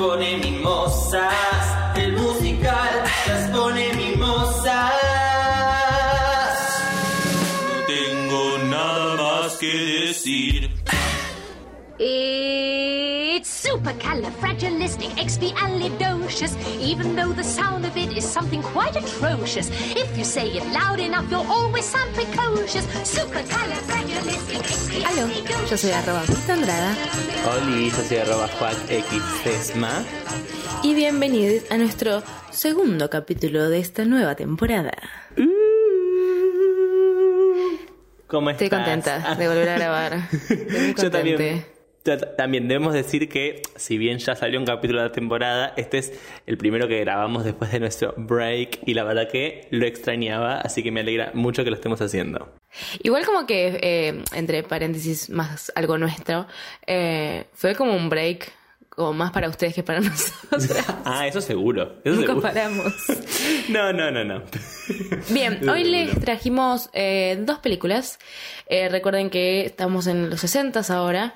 Bonnie supercalifragilisticexpialidocious, even though the sound of it is something quite atrocious. If you say it loud enough, you'll always sound precocious. Aló, yo soy arroba Andrada Oli, yo soy arroba Juan X y bienvenidos a nuestro segundo capítulo de esta nueva temporada. ¿Cómo estás? Estoy contenta de volver a grabar. Estoy muy Yo también. También debemos decir que, si bien ya salió un capítulo de la temporada, este es el primero que grabamos después de nuestro break y la verdad que lo extrañaba, así que me alegra mucho que lo estemos haciendo. Igual como que, eh, entre paréntesis, más algo nuestro, eh, fue como un break, como más para ustedes que para nosotros. Ah, eso seguro. Eso Nunca seguro. paramos. No, no, no, no. Bien, hoy les trajimos eh, dos películas. Eh, recuerden que estamos en los 60 ahora.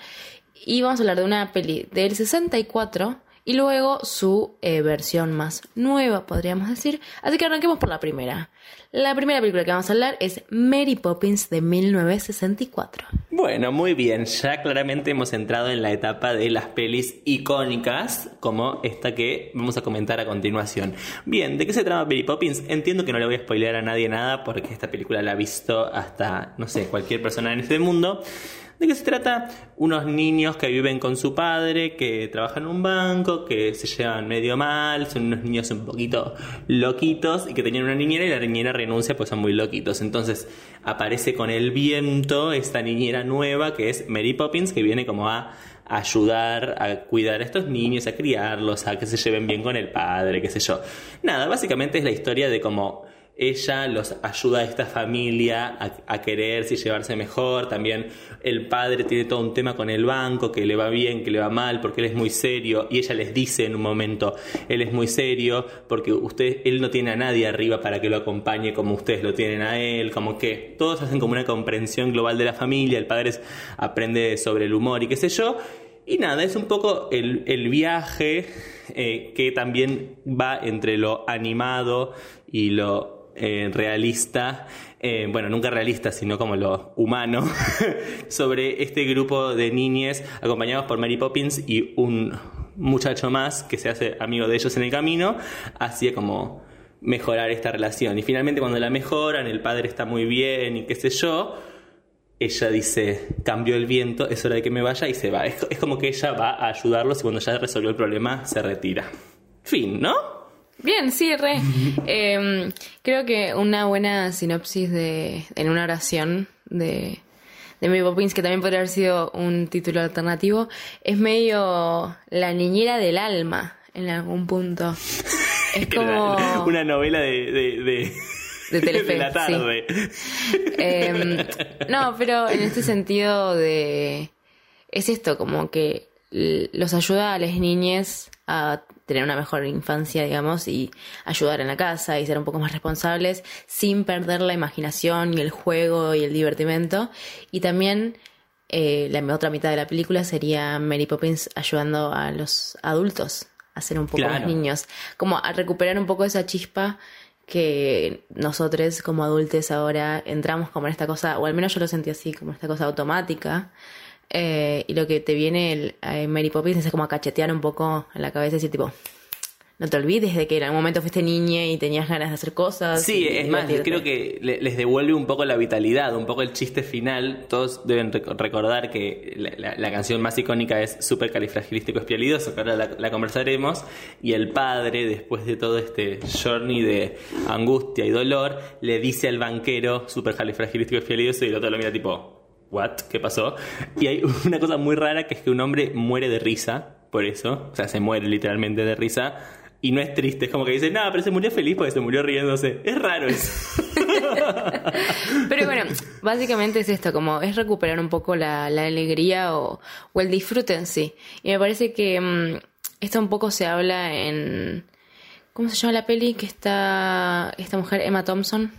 Y vamos a hablar de una peli del 64 y luego su eh, versión más nueva, podríamos decir. Así que arranquemos por la primera. La primera película que vamos a hablar es Mary Poppins de 1964. Bueno, muy bien. Ya claramente hemos entrado en la etapa de las pelis icónicas, como esta que vamos a comentar a continuación. Bien, ¿de qué se trata Mary Poppins? Entiendo que no le voy a spoilear a nadie nada, porque esta película la ha visto hasta, no sé, cualquier persona en este mundo. ¿De qué se trata? Unos niños que viven con su padre, que trabajan en un banco, que se llevan medio mal, son unos niños un poquito loquitos y que tenían una niñera y la niñera renuncia pues son muy loquitos. Entonces aparece con el viento esta niñera nueva que es Mary Poppins que viene como a ayudar a cuidar a estos niños, a criarlos, a que se lleven bien con el padre, qué sé yo. Nada, básicamente es la historia de cómo ella los ayuda a esta familia a, quererse y llevarse mejor. También el padre tiene todo un tema con el banco, que le va bien, que le va mal, porque él es muy serio. Y ella les dice en un momento, él es muy serio, porque usted, él no tiene a nadie arriba para que lo acompañe como ustedes lo tienen a él. Como que todos hacen como una comprensión global de la familia. El padre aprende sobre el humor y qué sé yo. Y nada, es un poco el, el viaje eh, que también va entre lo animado y lo eh, realista, eh, bueno, nunca realista, sino como lo humano, sobre este grupo de niñes acompañados por Mary Poppins y un muchacho más que se hace amigo de ellos en el camino, hacia como mejorar esta relación. Y finalmente cuando la mejoran, el padre está muy bien y qué sé yo, ella dice, cambió el viento, es hora de que me vaya y se va. Es, es como que ella va a ayudarlos y cuando ya resolvió el problema se retira. Fin, ¿no? Bien, sí, re. Eh, creo que una buena sinopsis de, en una oración de, de Mary Poppins, que también podría haber sido un título alternativo, es medio la niñera del alma en algún punto. Es como... Una novela de... de, de... De Telefe, la sí. tarde. Eh, no, pero en este sentido de... Es esto, como que los ayuda a las niñas a tener una mejor infancia, digamos, y ayudar en la casa y ser un poco más responsables sin perder la imaginación y el juego y el divertimento. Y también eh, la otra mitad de la película sería Mary Poppins ayudando a los adultos a ser un poco más niños, como a recuperar un poco esa chispa que nosotros como adultos ahora entramos como en esta cosa, o al menos yo lo sentí así, como esta cosa automática. Eh, y lo que te viene el, eh, Mary Poppins es como a cachetear un poco en la cabeza y decir tipo, no te olvides de que en algún momento fuiste niña y tenías ganas de hacer cosas. Sí, y es más, divertirte". creo que le- les devuelve un poco la vitalidad, un poco el chiste final. Todos deben rec- recordar que la, la- la canción más icónica es Super califragilístico espialidoso, que ahora la, la conversaremos. Y el padre, después de todo este journey de angustia y dolor, le dice al banquero Super califragilístico espialidoso y el otro lo mira tipo, ¿what? ¿Qué pasó? Y hay una cosa muy rara que es que un hombre muere de risa, por eso, o sea, se muere literalmente de risa. Y no es triste, es como que dice, no, pero se murió feliz porque se murió riéndose. Es raro eso. Pero bueno, básicamente es esto, como es recuperar un poco la, la alegría o, o el disfrute en sí. Y me parece que mm, esto un poco se habla en... ¿Cómo se llama la peli que está esta mujer, Emma Thompson?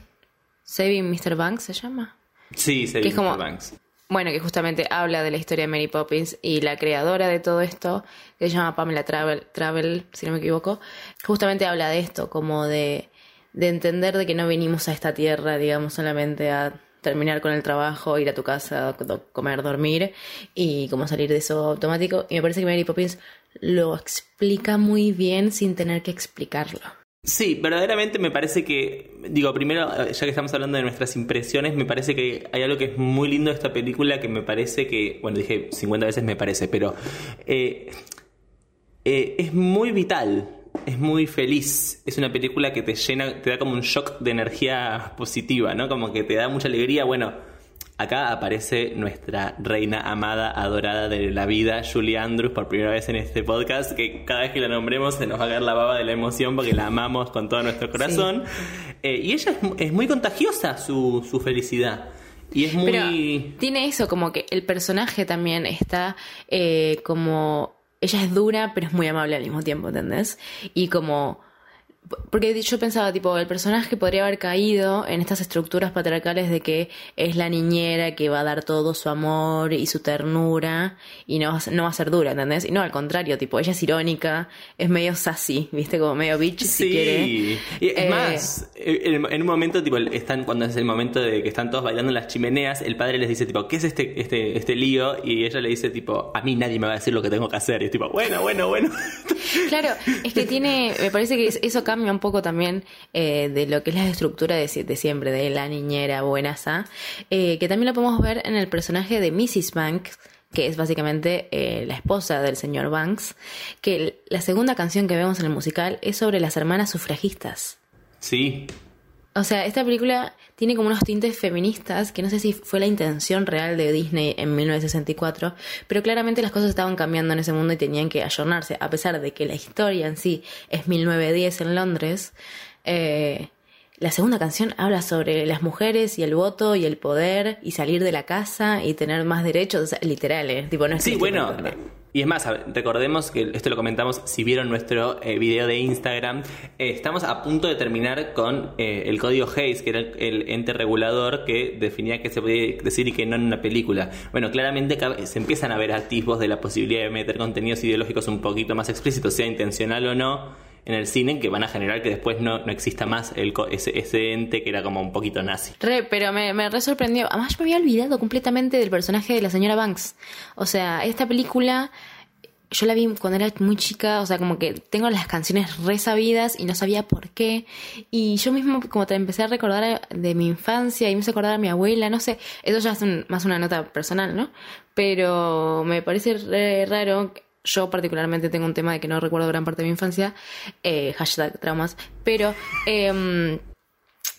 Saving Mr. Banks se llama. Sí, dice como- Banks. Bueno, que justamente habla de la historia de Mary Poppins y la creadora de todo esto, que se llama Pamela Travel, Travel si no me equivoco, justamente habla de esto, como de, de entender de que no venimos a esta tierra, digamos, solamente a terminar con el trabajo, ir a tu casa, comer, dormir y como salir de eso automático. Y me parece que Mary Poppins lo explica muy bien sin tener que explicarlo. Sí, verdaderamente me parece que, digo, primero, ya que estamos hablando de nuestras impresiones, me parece que hay algo que es muy lindo de esta película que me parece que, bueno, dije 50 veces me parece, pero eh, eh, es muy vital, es muy feliz, es una película que te llena, te da como un shock de energía positiva, ¿no? Como que te da mucha alegría, bueno Acá aparece nuestra reina amada, adorada de la vida, Julie Andrews, por primera vez en este podcast, que cada vez que la nombremos se nos va a caer la baba de la emoción porque la amamos con todo nuestro corazón. Eh, y ella es, muy contagiosa, su, su felicidad. Y es muy... tiene eso, como que el personaje también está eh, como... Ella es dura, pero es muy amable al mismo tiempo, ¿entendés? Y como porque yo pensaba, tipo, el personaje podría haber caído en estas estructuras patriarcales de que es la niñera que va a dar todo su amor y su ternura y no, no va a ser dura, ¿entendés? Y no, al contrario, tipo, ella es irónica, es medio sassy, ¿viste? Como medio bitch, si quiere. Y es eh, más, en, un momento, tipo, están, cuando es el momento de que están todos bailando en las chimeneas, el padre les dice, tipo, ¿qué es este, este, este lío? Y ella le dice, tipo, a mí nadie me va a decir lo que tengo que hacer. Y es tipo, bueno, bueno, bueno. Claro, es que tiene, me parece que eso cambia un poco también eh, de lo que es la estructura de, siempre, de la niñera buenaza, eh, que también lo podemos ver en el personaje de Mrs. Banks, que es básicamente eh, la esposa del señor Banks, que la segunda canción que vemos en el musical es sobre las hermanas sufragistas. Sí, o sea, esta película tiene como unos tintes feministas que no sé si fue la intención real de Disney en 1964, pero claramente las cosas estaban cambiando en ese mundo y tenían que ayornarse, a pesar de que la historia en sí es 1910 en Londres. Eh, la segunda canción habla sobre las mujeres y el voto y el poder y salir de la casa y tener más derechos, literales, tipo no es Sí, bueno, y es más, recordemos que esto lo comentamos si vieron nuestro eh, video de Instagram. Eh, estamos a punto de terminar con eh, el código Hayes, que era el, ente regulador que definía qué se podía decir y qué no en una película. Bueno, claramente se empiezan a ver atisbos de la posibilidad de meter contenidos ideológicos un poquito más explícitos, sea intencional o no en el cine que van a generar que después no, no exista más el, ese, ese, ente que era como un poquito nazi. Re, pero me, me re sorprendió. Además, yo me había olvidado completamente del personaje de la señora Banks. O sea, esta película yo la vi cuando era muy chica, o sea, como que tengo las canciones resabidas y no sabía por qué. Y yo mismo como te empecé a recordar de mi infancia y me hice acordar a mi abuela, no sé, eso ya es más una nota personal, ¿no? Pero me parece re raro yo particularmente tengo un tema de que no recuerdo gran parte de mi infancia, eh, hashtag traumas, pero eh,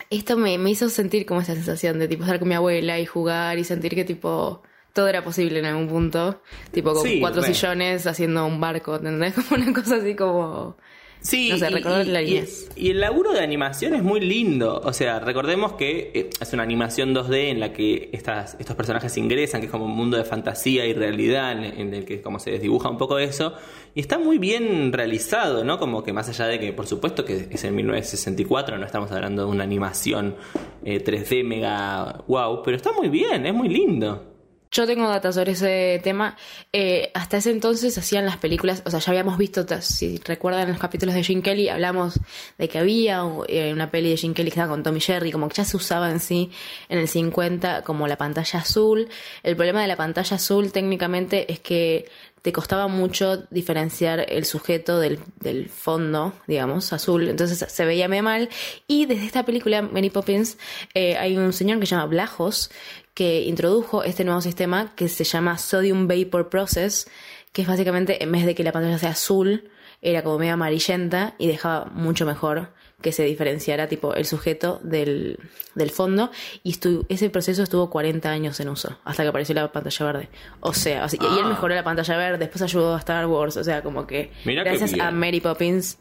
esto me, me, hizo sentir como esa sensación de tipo estar con mi abuela y jugar y sentir que tipo todo era posible en algún punto, tipo con cuatro sillones haciendo un barco, ¿entendés? Como una cosa así como... Sí, no sé, y, la y, y, el laburo de animación es muy lindo. O sea, recordemos que eh, es una animación 2D en la que estas, estos personajes ingresan, que es como un mundo de fantasía y realidad, en, el que como se desdibuja un poco eso. Y está muy bien realizado, ¿no? Como que más allá de que, por supuesto, que es en 1964, no estamos hablando de una animación 3D eh, mega wow, pero está muy bien, es muy lindo. Yo tengo datos sobre ese tema. Eh, hasta ese entonces hacían las películas, o sea, ya habíamos visto, si recuerdan los capítulos de Jim Kelly, hablamos de que había eh, una peli de Jim Kelly que estaba con Tommy Jerry, como que ya se usaba en sí en el 50 como la pantalla azul. El problema de la pantalla azul técnicamente es que te costaba mucho diferenciar el sujeto del, del, fondo, digamos, azul. Entonces se veía muy mal. Y desde esta película, Mary Poppins, eh, hay un señor que se llama Blajos, que introdujo este nuevo sistema que se llama Sodium Vapor Process, que es básicamente, en vez de que la pantalla sea azul, era como medio amarillenta y dejaba mucho mejor que se diferenciara tipo el sujeto del, del fondo. Y ese proceso estuvo 40 años en uso hasta que apareció la pantalla verde. O sea, y él ah. mejoró la pantalla verde después ayudó a Star Wars o sea como que gracias a Mary Poppins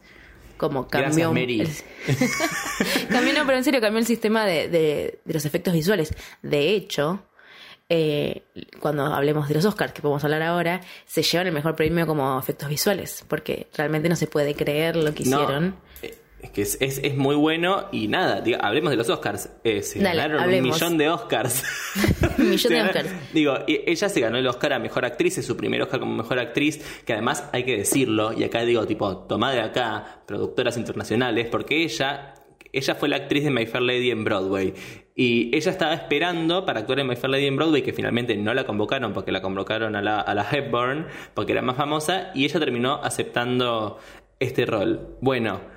como cambió. Gracias, cambió, no, pero en serio, cambió el sistema de, de, los efectos visuales. De hecho, eh, cuando hablemos de los Oscars, que podemos hablar ahora, se llevan el mejor premio como efectos visuales, porque realmente no se puede creer lo que hicieron. Es que es, es, es muy bueno y nada, diga, hablemos de los Oscars. Eh, se Dale, ganaron hablemos. un millón de Oscars. Un millón de Oscars. Digo, ella se ganó el Oscar a Mejor Actriz, es su primer Oscar como Mejor Actriz, que además hay que decirlo, y acá digo, tipo, tomá de acá, productoras internacionales, porque ella, ella fue la actriz de My Fair Lady en Broadway. Y ella estaba esperando para actuar en My Fair Lady en Broadway, que finalmente no la convocaron porque la convocaron a la, a la Hepburn, porque era más famosa, y ella terminó aceptando este rol. Bueno,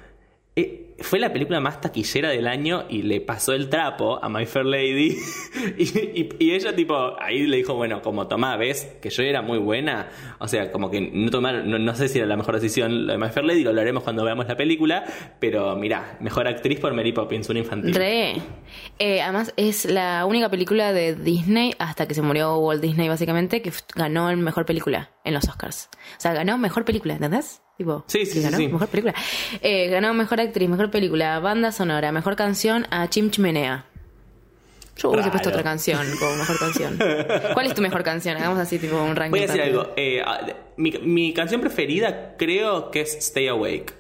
fue la película más taquillera del año y le pasó el trapo a My Fair Lady. y, ella, tipo, ahí le dijo, bueno, como tomá, ves que yo era muy buena. O sea, como que no tomar, no, no sé si era la mejor decisión lo de My Fair Lady, lo hablaremos cuando veamos la película. Pero mirá, mejor actriz por Mary Poppins, una infantil. Re. Eh, además, es la única película de Disney, hasta que se murió Walt Disney, básicamente, que ganó el mejor película en los Oscars. O sea, ganó mejor película, ¿entendés? Tipo, Sí, sí, ganó sí. Mejor película. Eh, ganó mejor actriz, mejor película, banda sonora, mejor canción a Chim Chimenea. Yo hubiese puesto otra canción como mejor canción. ¿Cuál es tu mejor canción? Hagamos así, tipo, un ranking. Voy a decir algo. eh, ah, mi, mi canción preferida creo que es Stay Awake.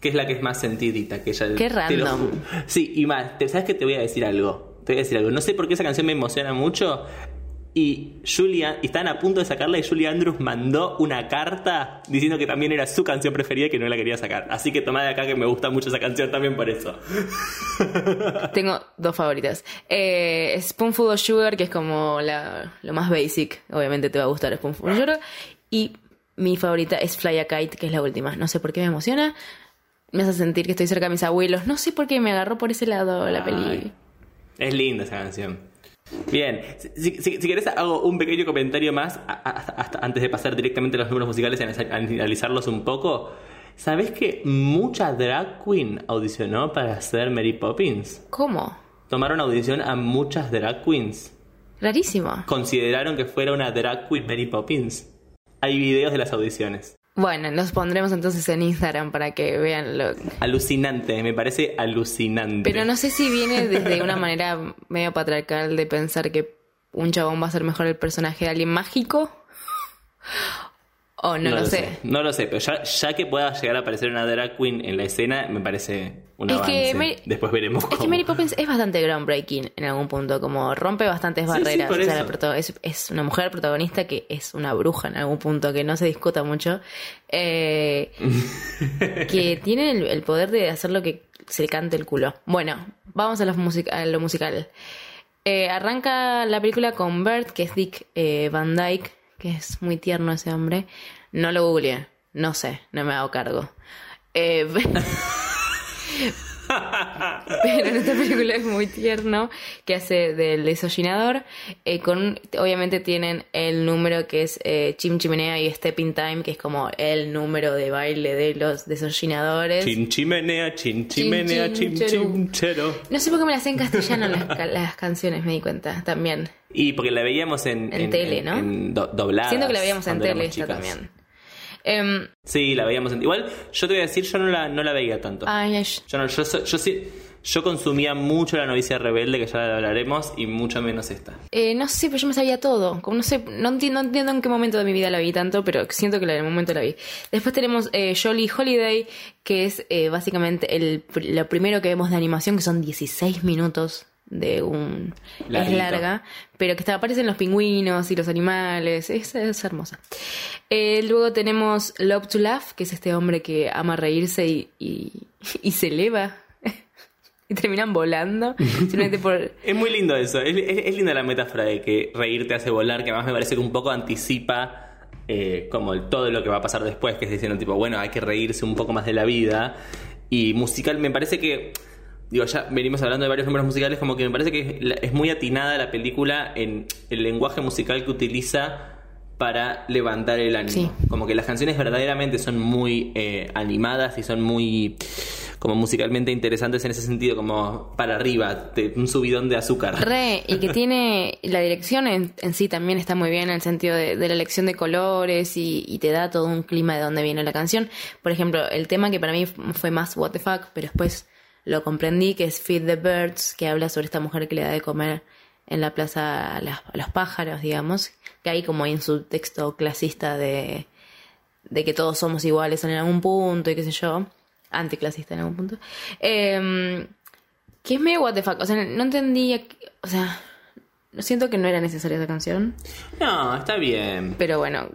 Que es la que es más sentidita. Que ella, Qué random. Sí, y más, ¿sabes que Te voy a decir algo. Te voy a decir algo. No sé por qué esa canción me emociona mucho. Y Julia, y estaban a punto de sacarla y Julie Andrews mandó una carta diciendo que también era su canción preferida y que no la quería sacar. Así que tomá de acá que me gusta mucho esa canción también por eso. Tengo dos favoritas. Eh, Spoonful of Sugar, que es como la, lo más basic. Obviamente te va a gustar Spoonful of Sugar. Y mi favorita es Fly a Kite, que es la última. No sé por qué me emociona. Me hace sentir que estoy cerca de mis abuelos. No sé por qué me agarró por ese lado la peli. Es linda esa canción. Bien, si, si, si querés hago un pequeño comentario más hasta antes de pasar directamente a los números musicales y analiza- analizarlos un poco. ¿Sabés que mucha drag queen audicionó para ser Mary Poppins? ¿Cómo? Tomaron audición a muchas drag queens. Rarísimo. Consideraron que fuera una drag queen Mary Poppins. Hay videos de las audiciones. Bueno, los pondremos entonces en Instagram para que vean lo... Alucinante, me parece alucinante. Pero no sé si viene desde una manera medio patriarcal de pensar que un chabón va a ser mejor el personaje de alguien mágico. O no, lo, sé. No lo sé, pero ya, ya que pueda llegar a aparecer una drag queen en la escena, me parece un Es avance. que Mary- Después veremos Es cómo. que Mary Poppins es bastante groundbreaking en algún punto, como rompe bastantes Sí, barreras. O sea, la es, es una mujer protagonista que es una bruja en algún punto, que no se discuta mucho. Eh, que tiene el, el poder de hacer lo que se le cante el culo. Bueno, vamos a lo, music- a lo musical. Eh, arranca la película con Bert, que es Dick eh, Van Dyke, que es muy tierno ese hombre. No lo googleé, no sé, no me hago cargo. Eh, pero en esta película es muy tierno, que hace del desollinador. Eh, con, obviamente tienen el número que es eh, Chim Chimenea y Stepping Time, que es como el número de baile de los desollinadores. Chin chimenea, chin chimenea, chin, chin cherú. chin chero. No sé por qué me las sé en castellano las, las canciones, me di cuenta también. Y porque la veíamos en, En tele, ¿no? en do- dobladas Siento que la veíamos en tele esta también. Em, Sí, la veíamos en... Igual, yo te voy a decir, yo no la, no la veía tanto. ay, ay, Yo, no, yo, yo sí... Yo consumía mucho la novicia rebelde, que ya la hablaremos, y mucho menos esta. Eh, no sé, pero yo me sabía todo. Como no sé, no entiendo, no entiendo en qué momento de mi vida la vi tanto, pero siento que en el momento la vi. Después tenemos eh, Jolly Holiday, que es eh, básicamente el, lo primero que vemos de animación, que son 16 minutos de un... Es larga, pero que está, aparecen los pingüinos y los animales. Es, es hermosa. Eh, luego tenemos Love to Laugh, que es este hombre que ama reírse y, y, y se eleva. y terminan volando. simplemente por... Es muy lindo eso. Es, es- es linda la metáfora de que reír te hace volar, que además me parece que un poco anticipa eh, como el- todo lo que va a pasar después, que es diciendo tipo, bueno, hay que reírse un poco más de la vida. Y musical, me parece que, digo, ya venimos hablando de varios números musicales, como que me parece que es, es muy atinada la película en el lenguaje musical que utiliza para levantar el ánimo. Sí. Como que las canciones verdaderamente son muy eh, animadas y son muy como musicalmente interesantes en ese sentido, como para arriba, te- un subidón de azúcar. Re, y que tiene la dirección en, en sí también está muy bien en el sentido de, de la elección de colores y, y te da todo un clima de dónde viene la canción. Por ejemplo, el tema que para mí fue más what the fuck, pero después lo comprendí, que es Feed the Birds, que habla sobre esta mujer que le da de comer en la plaza a, las- a los pájaros, digamos, que hay como en su texto clasista de, de que todos somos iguales en algún punto y qué sé yo. anticlasista en algún punto. Eh, que es medio what the fuck. O sea, no entendía. O sea, siento que no era necesaria esa canción. No, está bien. Pero bueno,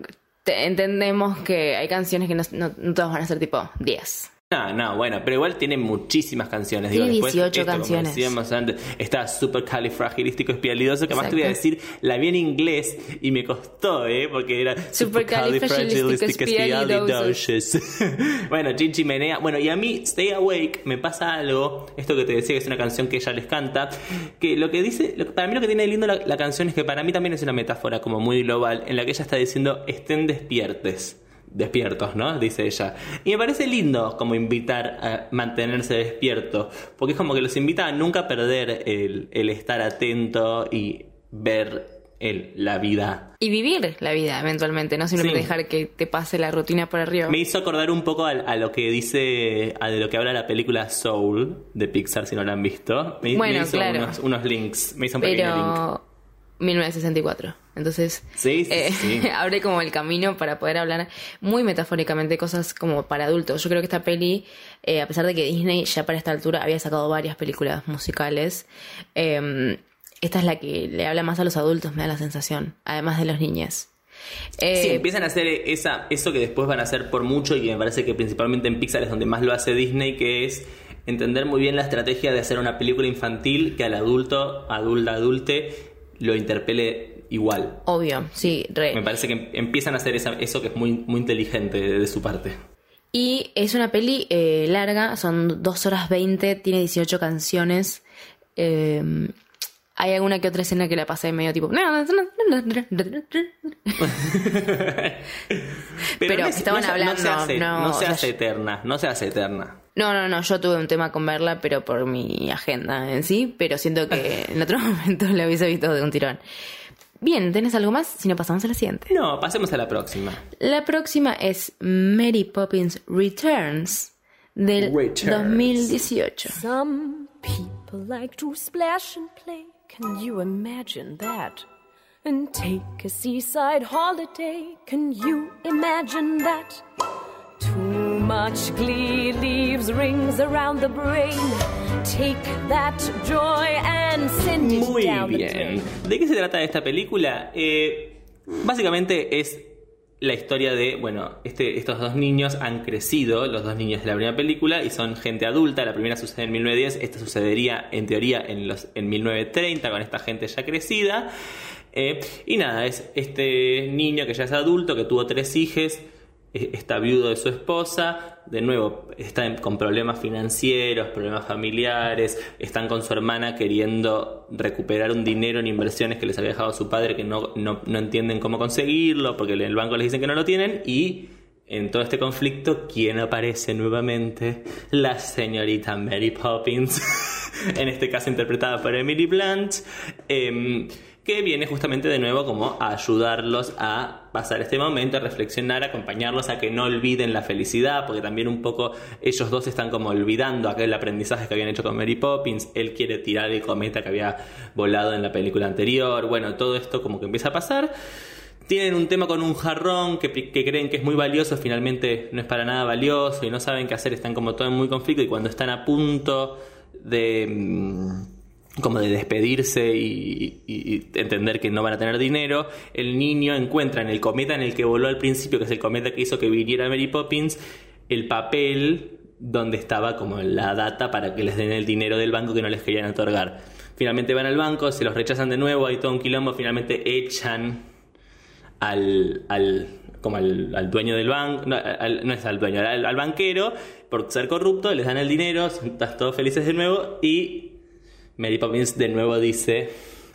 te- entendemos que hay canciones que no, no, no todas van a ser tipo 10. No, no, bueno, pero igual tiene muchísimas canciones. Tiene Digo, después, 18 esto, como canciones. decíamos antes, está súper califragilístico espialidoso, que más te voy a decir, la vi en inglés y me costó, ¿eh? Porque era Supercalifragilisticexpialidocious. bueno, Chichi Menea. Bueno, y a mí, Stay Awake, me pasa algo, esto que te decía que es una canción que ella les canta, que lo que dice, lo que- para mí lo que tiene lindo la, la canción es que para mí también es una metáfora como muy global, en la que ella está diciendo, estén despiertes despiertos, ¿no? Dice ella. Y me parece lindo como invitar a mantenerse despierto, porque es como que los invita a nunca perder el, el estar atento y ver el, la vida. Y vivir la vida eventualmente, no simplemente Sí. dejar que te pase la rutina por arriba. Me hizo acordar un poco a, a lo que dice, a de lo que habla la película Soul de Pixar, si no la han visto. Me, me Bueno, hizo claro. unos, unos links, me hizo un pequeño link. Pero 1964. Entonces, Sí, sí, eh, sí. abre como el camino para poder hablar muy metafóricamente cosas como para adultos. Yo creo que esta peli, eh, a pesar de que Disney ya para esta altura había sacado varias películas musicales, eh, esta es la que le habla más a los adultos, me da la sensación, además de los niños. Eh, Sí, empiezan a hacer esa, eso que después van a hacer por mucho y que me parece que principalmente en Pixar es donde más lo hace Disney, que es entender muy bien la estrategia de hacer una película infantil que al adulto, adulta, adulte, lo interpele igual. Obvio, sí, re. Me parece que em- empiezan a hacer esa- eso que es muy, muy inteligente de, de su parte. Y es una peli eh, larga, son 2 horas 20, tiene 18 canciones. eh, hay alguna que otra escena que la pasé medio tipo. Pero no es- estaban no hablando, No se hace, no, no se o sea, hace eterna, no se hace eterna. No, no, no, yo tuve un tema con verla, pero por mi agenda en sí, pero siento que en otro momento la hubiese visto de un tirón. Bien, ¿tenés algo más? Si no, pasamos a la siguiente. No, pasemos a la próxima. La próxima es Mary Poppins Returns del Returns. 2018. Some people like to splash and play. Can you imagine that? And take a seaside holiday. Can you imagine that? Too much glee leaves rings around the brain. Take that joy and send it Muy bien. ¿De qué se trata esta película? Eh, básicamente es la historia de, bueno, este, estos dos niños han crecido, los dos niños de la primera película, y son gente adulta. La primera sucede en 1910, esta sucedería en teoría en, los, en 1930 con esta gente ya crecida. Eh, y nada, es este niño que ya es adulto, que tuvo tres hijos, está viudo de su esposa, de nuevo está con problemas financieros, problemas familiares, están con su hermana queriendo recuperar un dinero en inversiones que les había dejado su padre que no, no, no entienden cómo conseguirlo porque en el banco les dicen que no lo tienen y en todo este conflicto, ¿quién aparece nuevamente? La señorita Mary Poppins, en este caso interpretada por Emily Blunt, em, que viene justamente de nuevo como a ayudarlos a pasar este momento, a reflexionar, acompañarlos a que no olviden la felicidad, porque también un poco ellos dos están como olvidando aquel aprendizaje que habían hecho con Mary Poppins, él quiere tirar el cometa que había volado en la película anterior, bueno, todo esto como que empieza a pasar. Tienen un tema con un jarrón que, creen que es muy valioso, finalmente no es para nada valioso y no saben qué hacer, están como todo en muy conflicto y cuando están a punto de mm, como de despedirse y, entender que no van a tener dinero, el niño encuentra en el cometa en el que voló al principio, que es el cometa que hizo que viniera Mary Poppins, el papel donde estaba como la data para que les den el dinero del banco que no les querían otorgar. Finalmente van al banco, se los rechazan de nuevo, hay todo un quilombo, finalmente echan al, al como al, al dueño del banco, no, es al dueño, al, al banquero, por ser corrupto, les dan el dinero, están todos felices de nuevo y Mary Poppins de nuevo dice,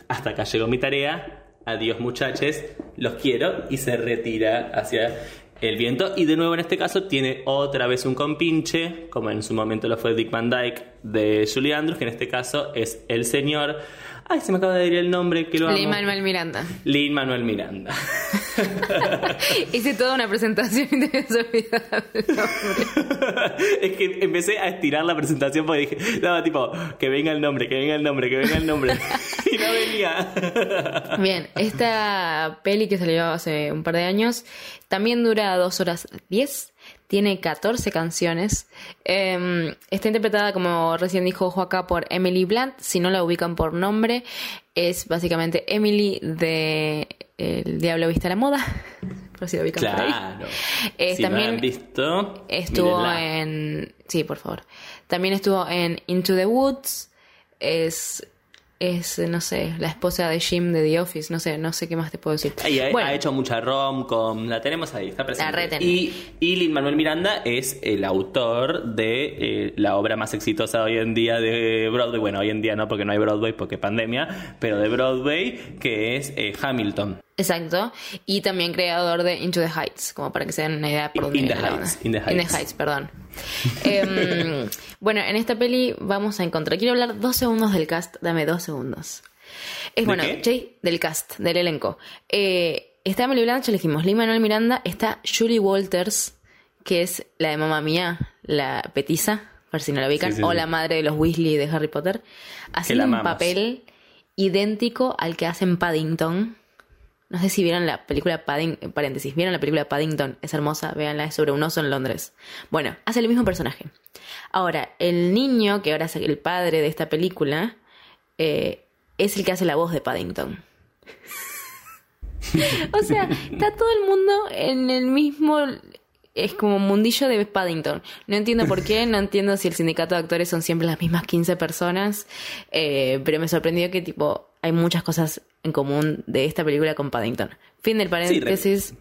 hasta acá llegó mi tarea, adiós muchachos, los quiero. Y se retira hacia el viento. Y de nuevo en este caso tiene otra vez un compinche, como en su momento lo fue Dick Van Dyke de Julie Andrews, que en este caso es el señor, ay se me acaba de decir el nombre, que lo amo. Lin Manuel Miranda. Lin Manuel Miranda. Hice toda una presentación y te habías olvidado el nombre. es que empecé a estirar la presentación porque dije, no, tipo, que venga el nombre, que venga el nombre, que venga el nombre. y no venía. Bien, esta peli que salió hace un par de años también dura 2 horas 10. Tiene 14 canciones. Eh, está interpretada, como recién dijo Joaquá, por Emily Blunt. Si no la ubican por nombre, es básicamente Emily de El Diablo Viste a la Moda. Por si la ubican por ahí. Claro. Eh, si no la han visto, Estuvo mírenla. en. Sí, por favor. También estuvo en Into the Woods. Es. Es, no sé, la esposa de Jim de The Office. No sé, no sé qué más te puedo decir. Y ha, Bueno, ha hecho mucha rom-com, la tenemos ahí, está presente. La reten. Y, y Lin Manuel Miranda es el autor de eh, la obra más exitosa hoy en día de Broadway. Bueno, hoy en día no, porque no hay Broadway, porque pandemia, pero de Broadway, que es eh, Hamilton. Exacto. Y también creador de Into the Heights, como para que se den una idea por dónde In the Heights. In the Heights. perdón. Em, bueno, en esta peli vamos a encontrar. Quiero hablar dos segundos del cast. Dame dos segundos. Es ¿De bueno, qué? Jay, del cast, del elenco. Eh, está Emily Blunt, ya le dijimos. Lin Manuel Miranda. Está Julie Walters, que es la de mamá mía, la petiza, por si no la ubican, Sí, sí, o sí. la madre de los Weasley de Harry Potter. Haciendo un papel idéntico al que hacen Paddington. No sé si vieron la película Paddington, paréntesis, vieron la película Paddington, es hermosa, véanla, es sobre un oso en Londres. Bueno, hace el mismo personaje. Ahora, el niño, que ahora es el padre de esta película, eh, es el que hace la voz de Paddington. o sea, está todo el mundo en el mismo... Es como mundillo de Paddington. No entiendo por qué, no entiendo si el sindicato de actores son siempre las mismas 15 personas, eh, pero me sorprendió que tipo hay muchas cosas en común de esta película con Paddington. Fin del paréntesis.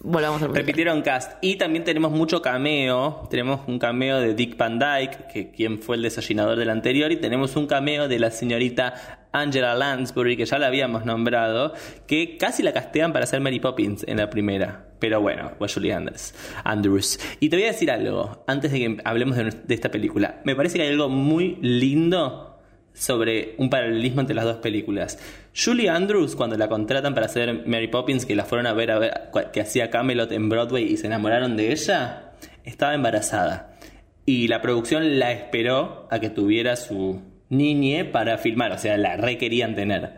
Volvamos al. Repitieron cast. Y también tenemos mucho cameo. Tenemos un cameo de Dick Van Dyke, que quien fue el desayunador del anterior, y tenemos un cameo de la señorita Angela Lansbury, que ya la habíamos nombrado, que casi la castean para ser Mary Poppins en la primera. Pero bueno, fue Julie Andrews. Andrews. Y te voy a decir algo, antes de que hablemos de, de esta película. Me parece que hay algo muy lindo sobre un paralelismo entre las dos películas. Julie Andrews, cuando la contratan para hacer Mary Poppins, que la fueron a ver, a ver que hacía Camelot en Broadway y se enamoraron de ella, estaba embarazada. Y la producción la esperó a que tuviera su niñe para filmar, o sea, la requerían tener.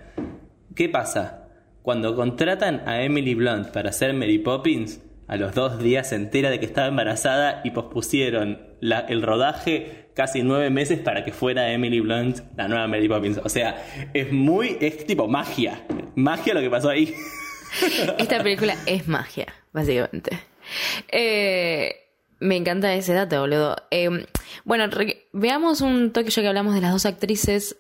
¿Qué pasa? Cuando contratan a Emily Blunt para hacer Mary Poppins, a los dos días se entera de que estaba embarazada y pospusieron la- el rodaje casi nueve meses para que fuera Emily Blunt la nueva Mary Poppins. O sea, es muy, es tipo magia. Magia lo que pasó ahí. Esta película es magia, básicamente. Eh, me encanta ese dato, boludo. Eh, bueno, veamos un toque ya que hablamos de las dos actrices.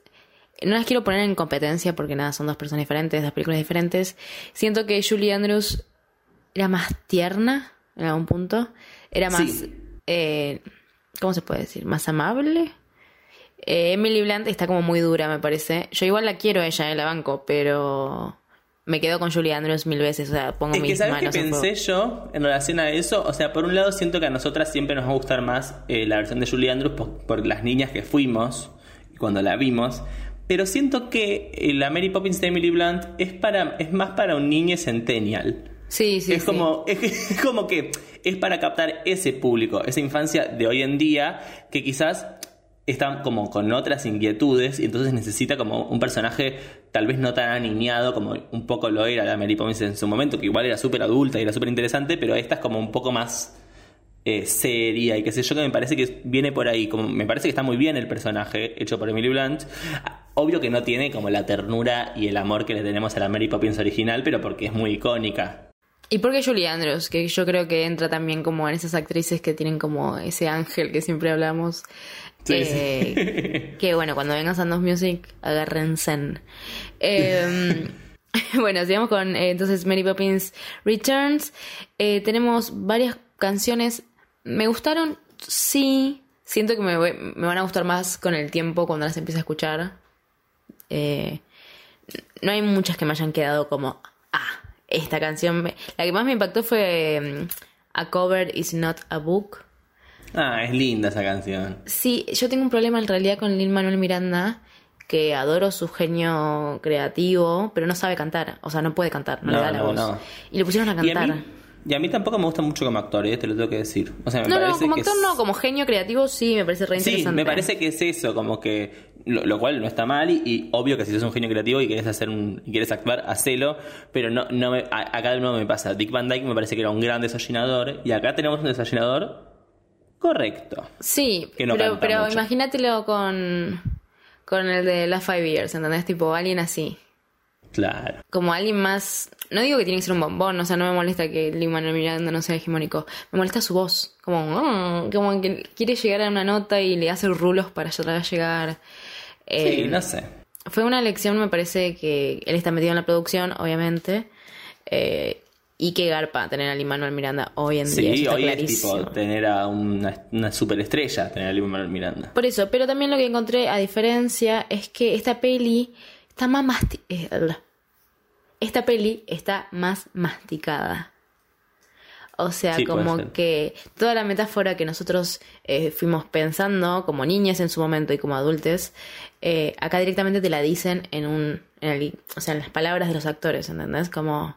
No las quiero poner en competencia porque nada, son dos personas diferentes, dos películas diferentes. Siento que Julie Andrews era más tierna en algún punto. Era más. Sí. eh, ¿Cómo se puede decir? Más amable. Eh, Emily Blunt está como muy dura, me parece. Yo igual la quiero ella, eh, la banco, pero me quedo con Julie Andrews mil veces. O sea, pongo Es que, mis ¿sabes qué manos en fuego. pensé yo en relación a eso? O sea, por un lado siento que a nosotras siempre nos va a gustar más eh, la versión de Julie Andrews por, por las niñas que fuimos y cuando la vimos. Pero siento que eh, la Mary Poppins de Emily Blunt es, para, es más para un niño centennial. Sí, sí, es, sí. como, es, es como que es para captar ese público, esa infancia de hoy en día que quizás está como con otras inquietudes y entonces necesita como un personaje tal vez no tan aniñado como un poco lo era la Mary Poppins en su momento, que igual era súper adulta y era súper interesante, pero esta es como un poco más eh, seria y qué sé yo, que me parece que viene por ahí. Como, me parece que está muy bien el personaje hecho por Emily Blunt. Obvio que no tiene como la ternura y el amor que le tenemos a la Mary Poppins original, pero porque es muy icónica. ¿Y por qué Julie Andrews? Que yo creo que entra también como en esas actrices que tienen como ese ángel que siempre hablamos. Sí, Eh, Que bueno, cuando vengan Sandos Music, agárrense. Eh, bueno, sigamos con eh, entonces Mary Poppins Returns. Eh, tenemos varias canciones. Me gustaron, sí. Siento que me, voy- me van a gustar más con el tiempo cuando las empiece a escuchar. Eh, no hay muchas que me hayan quedado como, ah, esta canción. me-". La que más me impactó fue mm, A Cover is Not a Book. Ah, es linda esa canción. Sí, yo tengo un problema en realidad con Lin Manuel Miranda, que adoro su genio creativo, pero no sabe cantar. O sea, no puede cantar, no, No, le da la no, voz. no. Y le pusieron a Y a cantar. mí Y a mí tampoco me gusta mucho como actor, ¿eh? te lo tengo que decir. O sea, me No, no, como que actor es- no, como genio creativo sí, me parece re Sí, interesante. me parece que es eso, como que lo, lo cual no está mal y, y obvio que si sos un genio creativo y quieres hacer un y quieres actuar, hacelo, pero no no me, a, acá de nuevo me pasa. Dick Van Dyke me parece que era un gran desayunador y acá tenemos un desayunador correcto. Sí, que no pero, pero imagínatelo con, con el de Last Five Years, ¿entendés? Tipo, alguien así. Claro. Como alguien más. No digo que tiene que ser un bombón, o sea, no me molesta que Lin Manuel Miranda no sea hegemónico. Me molesta su voz. Como, mm, como que quiere llegar a una nota y le hace rulos para llegar a llegar. Eh, Sí, no sé. Fue una elección, me parece que él está metido en la producción, obviamente. eh, y que garpa tener a Lin Manuel Miranda hoy en día. Sí, hoy es tipo tener a una, una superestrella, tener a Lin Manuel Miranda. Por eso, pero también lo que encontré a diferencia es que esta peli está más masti- eh. Esta peli está más masticada. O sea, Sí, como que toda la metáfora que nosotros eh, fuimos pensando como niñas en su momento y como adultos, eh, acá directamente te la dicen en un, en el- o sea, en las palabras de los actores, ¿entendés? Como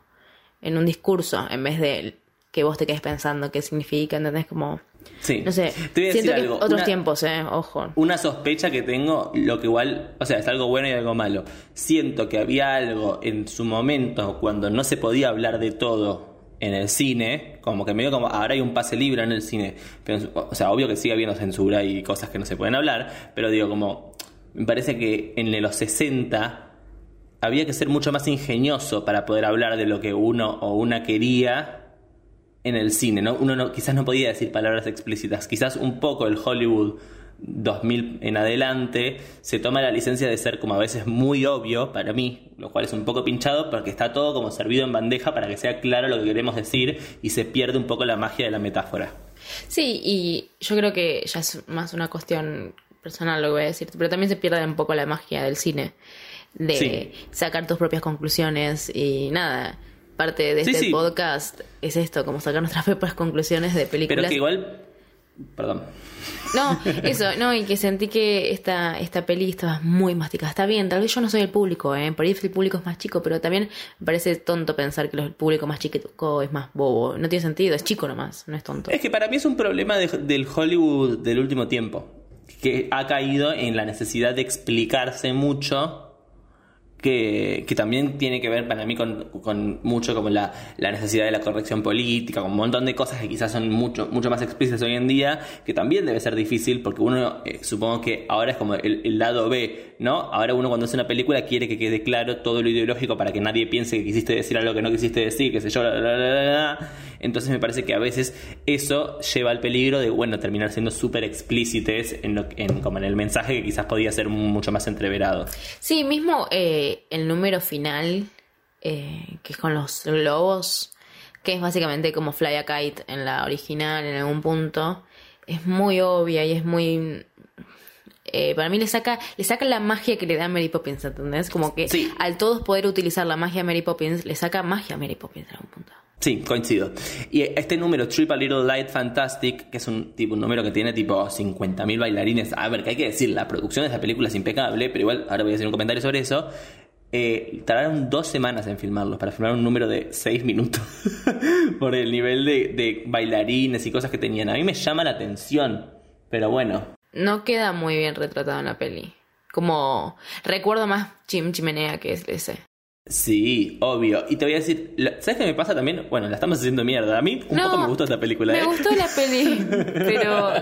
en un discurso, en vez de que vos te quedes pensando qué significa, ¿entendés? Como, Sí. no sé, Te voy a decir que algo. otros Una- tiempos, ¿eh? Ojo. Una sospecha que tengo, lo que igual, o sea, es algo bueno y algo malo. Siento que había algo en su momento cuando no se podía hablar de todo en el cine, como que medio como ahora hay un pase libre en el cine. Pero, en su- o sea, obvio que sigue habiendo censura y cosas que no se pueden hablar, pero digo, como me parece que en los 60 había que ser mucho más ingenioso para poder hablar de lo que uno o una quería en el cine, ¿no? Uno no, quizás no podía decir palabras explícitas. Quizás un poco el Hollywood 2000 en adelante se toma la licencia de ser como a veces muy obvio para mí, lo cual es un poco pinchado porque está todo como servido en bandeja para que sea claro lo que queremos decir y se pierde un poco la magia de la metáfora. Sí, y yo creo que ya es más una cuestión personal lo que voy a decir, pero también se pierde un poco la magia del cine, de Sí. sacar tus propias conclusiones y nada. Parte de Sí, este sí. podcast es esto, como sacar nuestras propias conclusiones de películas. Pero que igual... Perdón. No, eso, no, y que sentí que esta, esta peli estaba muy masticada. Está bien, tal vez yo no soy el público, ¿eh? Por ahí el público es más chico, pero también me parece tonto pensar que el público más chico es más bobo. No tiene sentido, es chico nomás, no es tonto. Es que para mí es un problema de- del Hollywood del último tiempo, que ha caído en la necesidad de explicarse mucho, que, que también tiene que ver para mí con, con mucho como la, la necesidad de la corrección política, con un montón de cosas que quizás son mucho, mucho más explícitas hoy en día, que también debe ser difícil, porque uno eh, supongo que ahora es como el, lado B, ¿no? Ahora uno cuando hace una película quiere que quede claro todo lo ideológico para que nadie piense que quisiste decir algo que no quisiste decir, que sé yo, bla, bla. Entonces me parece que a veces eso lleva al peligro de, bueno, terminar siendo súper explícites en, lo- en, como en el mensaje que quizás podía ser mucho más entreverado. Sí, mismo eh, el número final, eh, que es con los globos, que es básicamente como Fly a Kite en la original, en algún punto, es muy obvia y es muy... eh, para mí le saca, le saca la magia que le da Mary Poppins, ¿entendés? Como que Sí. al todos poder utilizar la magia de Mary Poppins, le saca magia a Mary Poppins en algún punto. Sí, coincido. Y este número, Trip a Little Light Fantastic, que es un tipo un número que tiene tipo 50.000 bailarines. A ver, que hay que decir, la producción de esta película es impecable, pero igual ahora voy a hacer un comentario sobre eso. Eh, tardaron dos semanas en filmarlos para filmar un número de 6 minutos por el nivel de, de bailarines y cosas que tenían. A mí me llama la atención, pero bueno. No queda muy bien retratado en la peli. Como recuerdo más Chim Chimenea que es ese. Sí, obvio. Y te voy a decir, ¿sabes qué me pasa también? Bueno, la estamos haciendo mierda. A mí un No, poco me gustó esta película. Me ¿eh? gustó la peli, pero.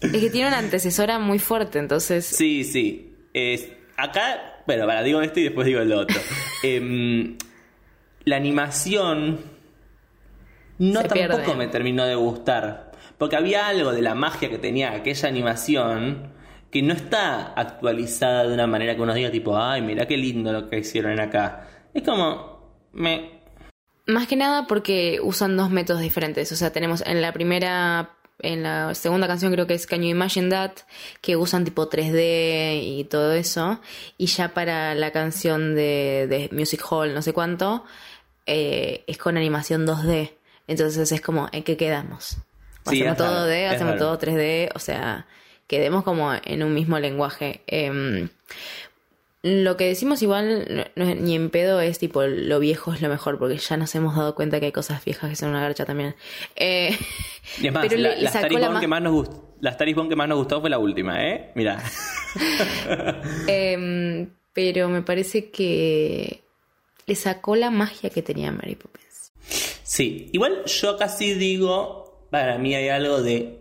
Es que tiene una antecesora muy fuerte, entonces. Sí, sí. Es, acá, bueno, para digo esto y después digo lo otro. Em, la animación no Se tampoco pierde. me terminó de gustar. Porque había algo de la magia que tenía aquella animación que no está actualizada de una manera que uno diga tipo, ay, mira qué lindo lo que hicieron acá. Es como, me... Más que nada porque usan dos métodos diferentes. O sea, tenemos en la primera. En la segunda canción creo que es Can You Imagine That, que usan tipo 3D y todo eso. Y ya para la canción de, de Music Hall, no sé cuánto, eh, es con animación 2D. Entonces es como, ¿en qué quedamos? Sí, hacemos todo raro, 2D, es hacemos raro. todo 3D, o sea, quedemos como en un mismo lenguaje. Em, Lo que decimos igual no, no ni en pedo es tipo lo viejo es lo mejor, porque ya nos hemos dado cuenta que hay cosas viejas que son una garcha también. Eh, Y es más, pero la, le- la que más nos gustó. La Star is Born que más nos gustó fue la última, ¿eh? Mira. Em, pero me parece que le sacó la magia que tenía Mary Poppins. Sí, igual yo casi digo, para mí hay algo de...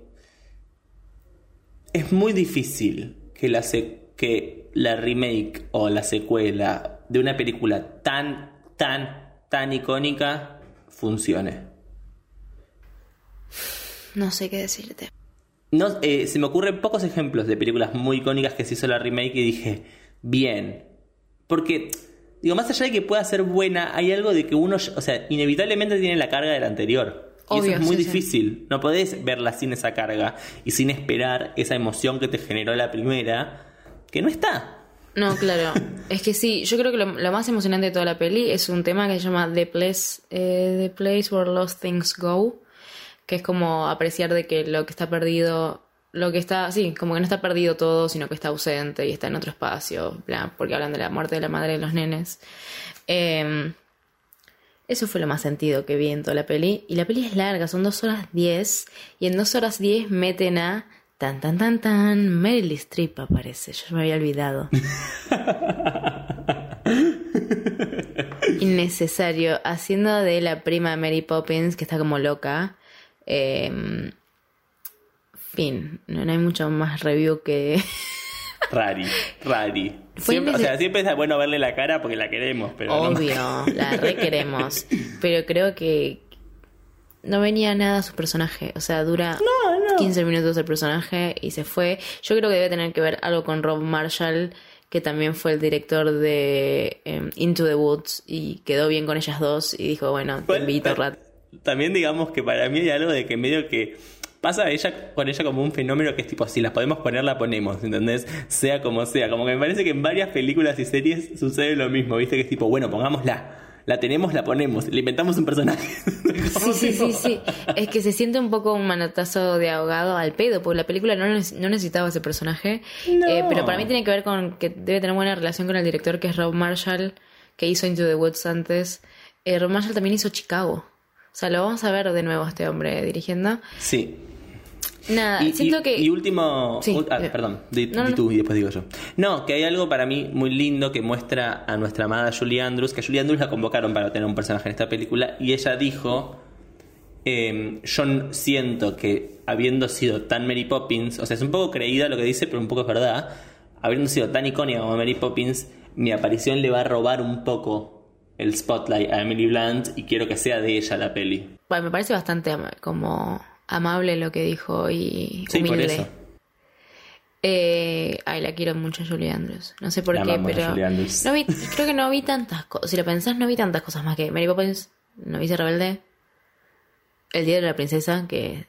Es muy difícil que la, se- que la remake o la secuela de una película tan, tan, tan icónica funcione. No sé qué decirte. No, eh, se me ocurren pocos ejemplos de películas muy icónicas que se hizo la remake y dije, bien. Porque, digo, más allá de que pueda ser buena, hay algo de que uno, o sea, inevitablemente tiene la carga del anterior. Y eso es muy sí, sí. difícil. No podés verla sin esa carga y sin esperar esa emoción que te generó la primera, que no está. No, claro. es que sí, yo creo que lo, lo más emocionante de toda la peli es un tema que se llama The Place, eh, The Place Where Lost Things Go, que es como apreciar de que lo que está perdido, lo que está, sí, como que no está perdido todo, sino que está ausente y está en otro espacio, bla, porque hablan de la muerte de la madre de los nenes. Eh, eso fue lo más sentido que vi en toda la peli. Y la peli es larga, son dos horas diez. Y en dos horas diez meten a tan tan tan tan Meryl Streep aparece. Yo me había olvidado. Innecesario. Haciendo de la prima de Mary Poppins, que está como loca. Eh, fin, no, no hay mucho más review que. Rari, rari. Siempre, o sea, siempre es bueno verle la cara porque la queremos, pero no- Obvio, la requeremos. Pero creo que no venía nada a su personaje. O sea, dura 15 minutos el personaje y se fue. Yo creo que debe tener que ver algo con Rob Marshall, que también fue el director de em, Into the Woods y quedó bien con ellas dos y dijo, bueno, te invito, Rat. También digamos que para mí hay algo de que medio que pasa ella con ella como un fenómeno que es tipo, si las podemos poner, la ponemos, ¿entendés? Sea como sea. Como que me parece que en varias películas y series sucede lo mismo, ¿viste? Que es tipo, bueno, pongámosla. La tenemos, la ponemos. Le inventamos un personaje. Sí, sí, sí, sí. Es que se siente un poco un manotazo de ahogado al pedo, porque la película no, no necesitaba ese personaje. No. Eh, pero para mí tiene que ver con que debe tener buena relación con el director que es Rob Marshall, que hizo Into the Woods antes. Eh, Rob Marshall también hizo Chicago. O sea, lo vamos a ver de nuevo a este hombre dirigiendo. Sí. Nada, Y, siento y- que... y último. Sí. ah, perdón, di, No, di no. tú y después digo yo. No, que hay algo para mí muy lindo que muestra a nuestra amada Julie Andrews, que a Julie Andrews la convocaron para tener un personaje en esta película, y ella dijo. eh, yo siento que habiendo sido tan Mary Poppins, o sea, es un poco creída lo que dice, pero un poco es verdad. Habiendo sido tan icónica como Mary Poppins, mi aparición le va a robar un poco el spotlight a Emily Blunt y quiero que sea de ella la peli. Bueno, me parece bastante ama- como amable lo que dijo y Sí, por humilde. eso. Eh, ay, la quiero mucho Julie Andrews. No sé por La qué, pero no vi, creo que no vi tantas cosas. Si lo pensás, no vi tantas cosas más que Mary Poppins, No hice rebelde, El Día de la Princesa, que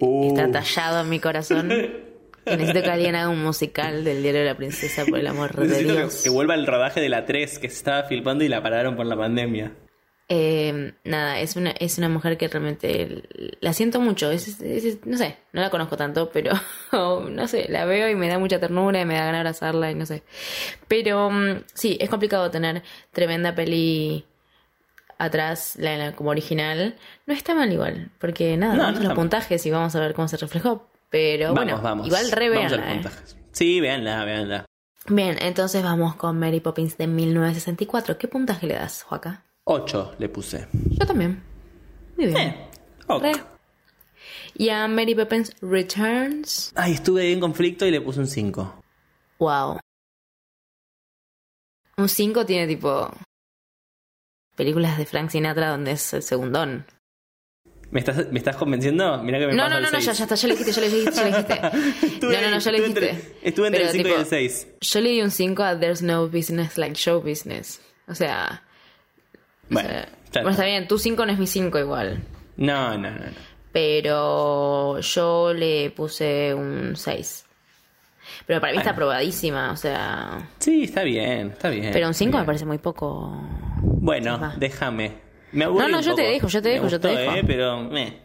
Uh, está tallado en mi corazón. Que necesito que alguien haga un musical del Diario de la Princesa, por el amor de que, Dios. que vuelva el rodaje de la 3 que se estaba filmando y la pararon por la pandemia. Eh, nada, es una, es una mujer que realmente la siento mucho. Es, no sé, no la conozco tanto, pero no sé, la veo y me da mucha ternura y me da ganas de abrazarla y no sé. Pero mm, sí, es complicado tener tremenda peli atrás, la, la- como original. No está mal igual, porque nada, No, vamos no a está los mal. puntajes y vamos a ver cómo se reflejó. Pero vamos, bueno, vamos. igual re Vamos eh. Sí, véanla, véanla. Bien, entonces vamos con Mary Poppins de 1964. ¿Qué puntaje le das, Joaca? 8 le puse. Yo también. Muy bien. Eh, ok. Y a Mary Poppins Returns. Ay, estuve en conflicto y le puse un 5. Wow. Un 5 tiene tipo. Películas de Frank Sinatra donde es el segundón. ¿Me estás, ¿Me estás convenciendo? Mira que me No, no, no, no, ya, ya está, ya le dijiste, ya le dijiste, ya le dijiste. Estuve- no, no, no, ya le estuve dijiste. entre- estuve entre Pero, el 5 y el 6. Yo le di un 5 a There's No Business Like Show Business. O sea. o Bueno, sea, ya bueno, está bien, tu 5 no es mi 5 igual. No, no, no. no. Pero yo le puse un 6. Pero para mí está Bueno. aprobadísima, o sea. Sí, está bien, está bien. Pero un 5 está me parece muy poco. Bueno, déjame. Me aburrí No, no, un yo te dejo, yo te Me dejo, yo te dejo. Eh, pero, eh.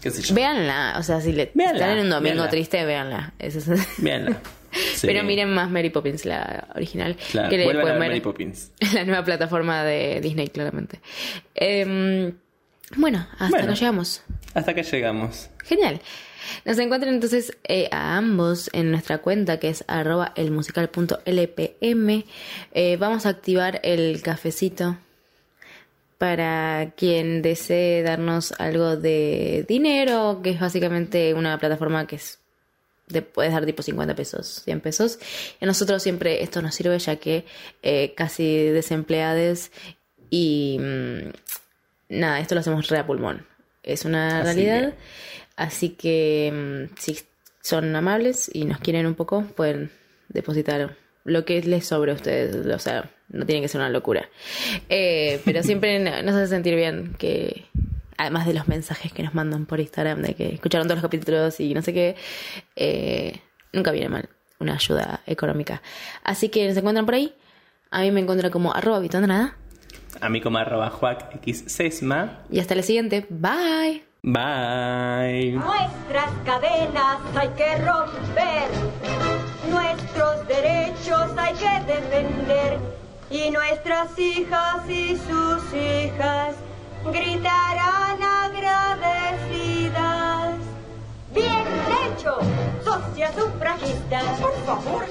¿Qué sé yo? Véanla, o sea, si le Véanla, están en un domingo véanla. triste, véanla. Eso es- Véanla. Sí. Pero miren más Mary Poppins, la original. Claro, le vuelvan a pueden ver ver Mary Poppins. la nueva plataforma de Disney, claramente. Em, bueno, hasta Bueno. acá llegamos. Hasta que llegamos. Genial. Nos encuentran entonces eh, a ambos en nuestra cuenta que es arroba elmusical.lpm. Eh, vamos a activar el cafecito para quien desee darnos algo de dinero, que es básicamente una plataforma que es te puedes dar tipo 50 pesos, 100 pesos. Y a nosotros siempre esto nos sirve ya que eh, casi desempleados y mm, nada, esto lo hacemos re a pulmón. Es una Así realidad. Así que mm, si son amables y nos quieren un poco, pueden depositar lo que les sobre a ustedes. O sea, no tiene que ser una locura. Eh, pero siempre nos hace sentir bien que, además de los mensajes que nos mandan por Instagram de que escucharon todos los capítulos y no sé qué, eh, nunca viene mal una ayuda económica. Así que nos encuentran por ahí. A mí me encuentran como arroba Vitondrada. A mí como arroba Juac X Sesma. Y hasta la siguiente. Bye. Bye. Nuestras cadenas hay que romper, nuestros derechos hay que defender y nuestras hijas y sus hijas gritarán agradecidas. Bien hecho, socias sufragistas. Por favor,